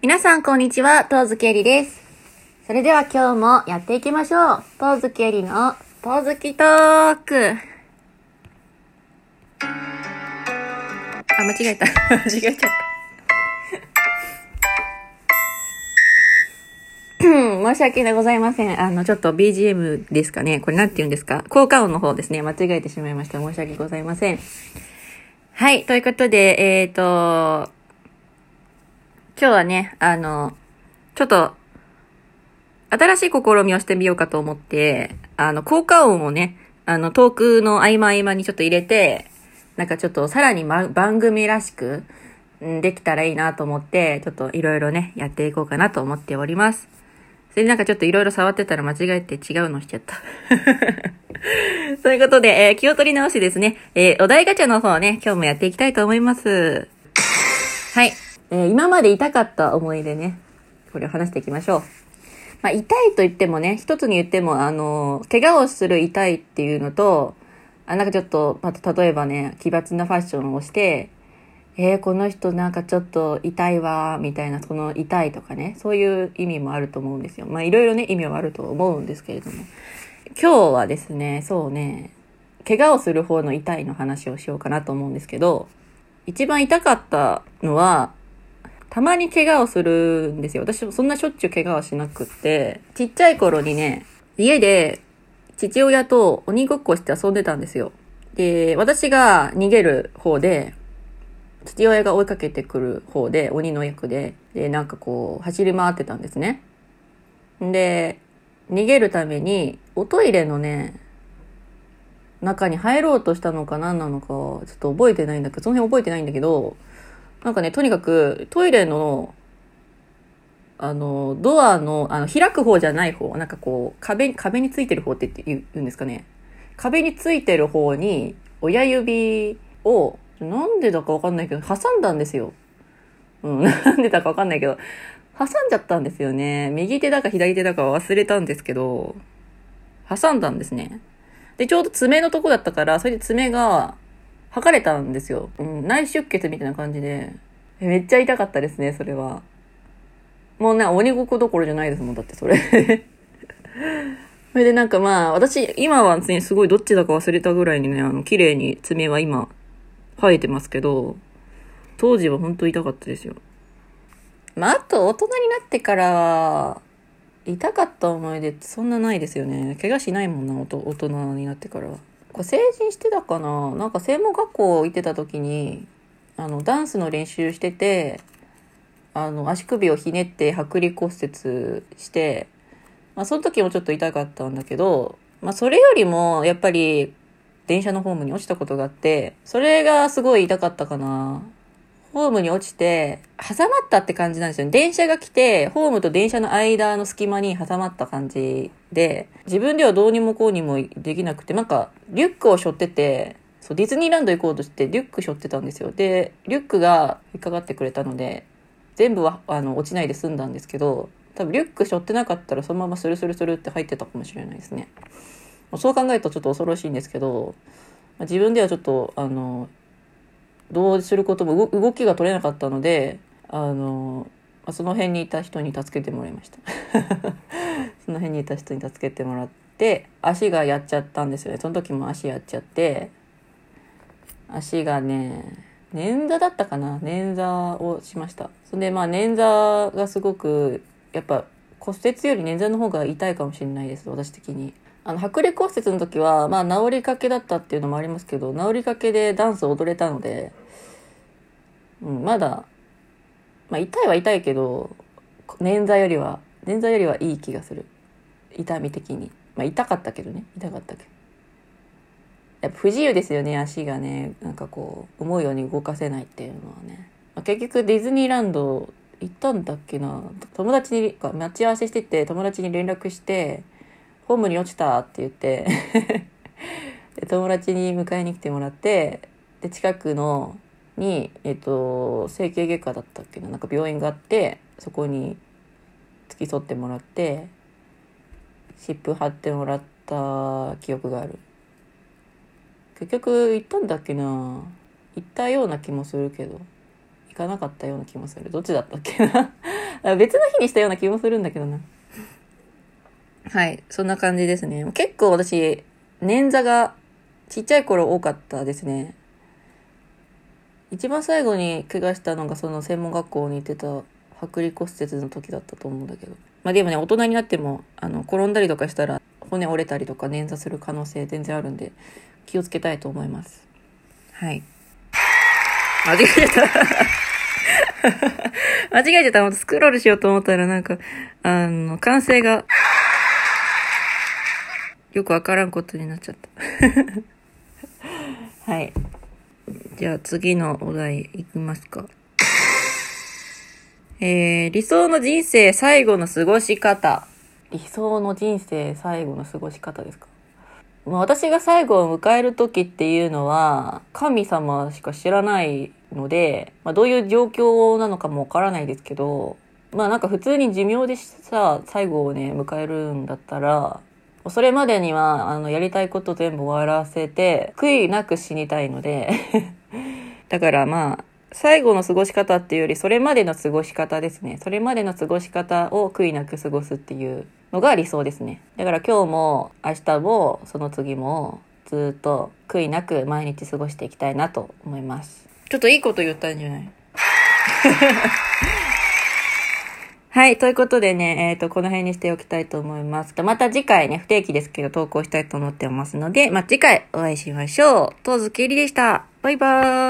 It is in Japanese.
皆さん、こんにちは。トーズケリです。それでは今日もやっていきましょう。トーズケリのトーズキトーク。あ、間違えた。間違えちゃった。申し訳ございません。あの、ちょっと BGM ですかね。これなんて言うんですか？効果音の方ですね。間違えてしまいました。申し訳ございません。はい。ということで、えっ、ー、と、今日はね、あの、ちょっと、新しい試みをしてみようかと思って、あの、効果音をね、あの、トークの合間合間にちょっと入れて、なんかちょっとさらに、ま、番組らしく、できたらいいなと思って、ちょっといろいろね、やっていこうかなと思っております。それでなんかちょっといろいろ触ってたら間違えて違うのしちゃった。ということで、えー気を取り直しですね、えーお題ガチャの方ね、今日もやっていきたいと思います。はい。えー今まで痛かった思い出ね、これを話していきましょう。まあ、痛いと言ってもね、一つに言っても、あの、怪我をする痛いっていうのと、あ、なんかちょっと、まあ、例えばね、奇抜なファッションをして、えー、この人なんかちょっと痛いわ、みたいな、その痛いとかね、そういう意味もあると思うんですよ。まあ、いろいろね、意味はあると思うんですけれども。今日はですね、そうね、怪我をする方の痛いの話をしようかなと思うんですけど、一番痛かったのは、たまに怪我をするんですよ。私もそんなしょっちゅう怪我はしなくって、ちっちゃい頃にね、家で父親と鬼ごっこして遊んでたんですよ。で、私が逃げる方で、父親が追いかけてくる方で、鬼の役で、で、なんかこう、走り回ってたんですね。で、逃げるために、おトイレのね、中に入ろうとしたのか何なのか、ちょっと覚えてないんだけど、その辺覚えてないんだけど、なんかね、とにかくトイレの、あの、ドアの、あの、開く方じゃない方、なんかこう、壁、壁についてる方って言う言うんですかね。壁についてる方に、親指を、なんでだかわかんないけど、挟んだんですよ。うん、なんでだかわかんないけど、挟んじゃったんですよね。右手だか左手だか忘れたんですけど、挟んだんですね。で、ちょうど爪のとこだったから、それで爪が、剥かれたんですよ。うん、内出血みたいな感じで。めっちゃ痛かったですね、それは。もうね、鬼ごっこどころじゃないですもん、だってそれ。それでなんかまあ、私、今はね、すごいどっちだか忘れたぐらいにね、あの、綺麗に爪は今、生えてますけど、当時は本当痛かったですよ。まあ、あと、大人になってからは、痛かった思い出ってそんなないですよね。怪我しないもんな、大人になってからは。これ成人してたかな？なんか専門学校行ってた時に、あの、ダンスの練習してて、あの、足首をひねって剥離骨折して、まあ、その時もちょっと痛かったんだけど、まあ、それよりも、やっぱり、電車のホームに落ちたことがあって、それがすごい痛かったかな。ホームに落ちて、挟まったって感じなんですよね。電車が来て、ホームと電車の間の隙間に挟まった感じで、自分ではどうにもこうにもできなくて、なんか、リュックを背負ってて、そう、ディズニーランド行こうとして、リュック背負ってたんですよ。で、リュックが引っかかってくれたので、全部は、あの、落ちないで済んだんですけど、多分リュック背負ってなかったら、そのままスルスルスルって入ってたかもしれないですね。そう考えるとちょっと恐ろしいんですけど、自分ではちょっと、あの、どうすることも動きが取れなかったので、あの、まその辺にいた人に助けてもらいました。その辺にいた人に助けてもらって、足がやっちゃったんですよね。その時も足やっちゃって、足がね、捻挫だったかな？捻挫をしました。それでまあ捻挫がすごく、やっぱ骨折より捻挫の方が痛いかもしれないです、私的に。あの、剥離骨折の時は、まあ治りかけだったっていうのもありますけど、治りかけでダンスを踊れたので、うん、まだ、まあ痛いは痛いけど、捻挫よりは、捻挫よりはいい気がする。痛み的に。まあ痛かったけどね。痛かったけど。やっぱ不自由ですよね、足がね。なんかこう、思うように動かせないっていうのはね。まあ、結局ディズニーランド行ったんだっけな。友達に、待ち合わせしてて、友達に連絡して、ホームに落ちたって言って で友達に迎えに来てもらって、で、近くの、に、えっと、整形外科だったっけな。なんか病院があって、そこに付き添ってもらって、湿布貼ってもらった記憶がある。結局行ったんだっけな行ったような気もするけど行かなかったような気もする。どっちだったっけな 別の日にしたような気もするんだけどな。はい。そんな感じですね。結構私、捻挫がちっちゃい頃多かったですね。一番最後に怪我したのがその専門学校に行ってた剥離骨折の時だったと思うんだけど。まあでもね、大人になっても、あの、転んだりとかしたら骨折れたりとか捻挫する可能性全然あるんで、気をつけたいと思います。はい。間違えた。間違えてた。スクロールしようと思ったらなんか、あの、完成が、よくわからんことになっちゃった。はい。じゃあ次のお題いきますか。えー、理想の人生最後の過ごし方。理想の人生最後の過ごし方ですか？まあ、私が最後を迎える時っていうのは、神様しか知らないので、まあ、どういう状況なのかもわからないですけど、まあなんか普通に寿命でさ、最後をね、迎えるんだったら、それまでには、あの、やりたいこと全部終わらせて、悔いなく死にたいので だからまあ、最後の過ごし方っていうより、それまでの過ごし方ですね。それまでの過ごし方を悔いなく過ごすっていうのが理想ですね。だから今日も明日もその次もずっと悔いなく毎日過ごしていきたいなと思います。ちょっといいこと言ったんじゃない？はい。ということでね、えっ、ー、と、この辺にしておきたいと思います。また次回ね、不定期ですけど投稿したいと思ってますので、まあ、次回お会いしましょう。とずきりでした。バイバーイ。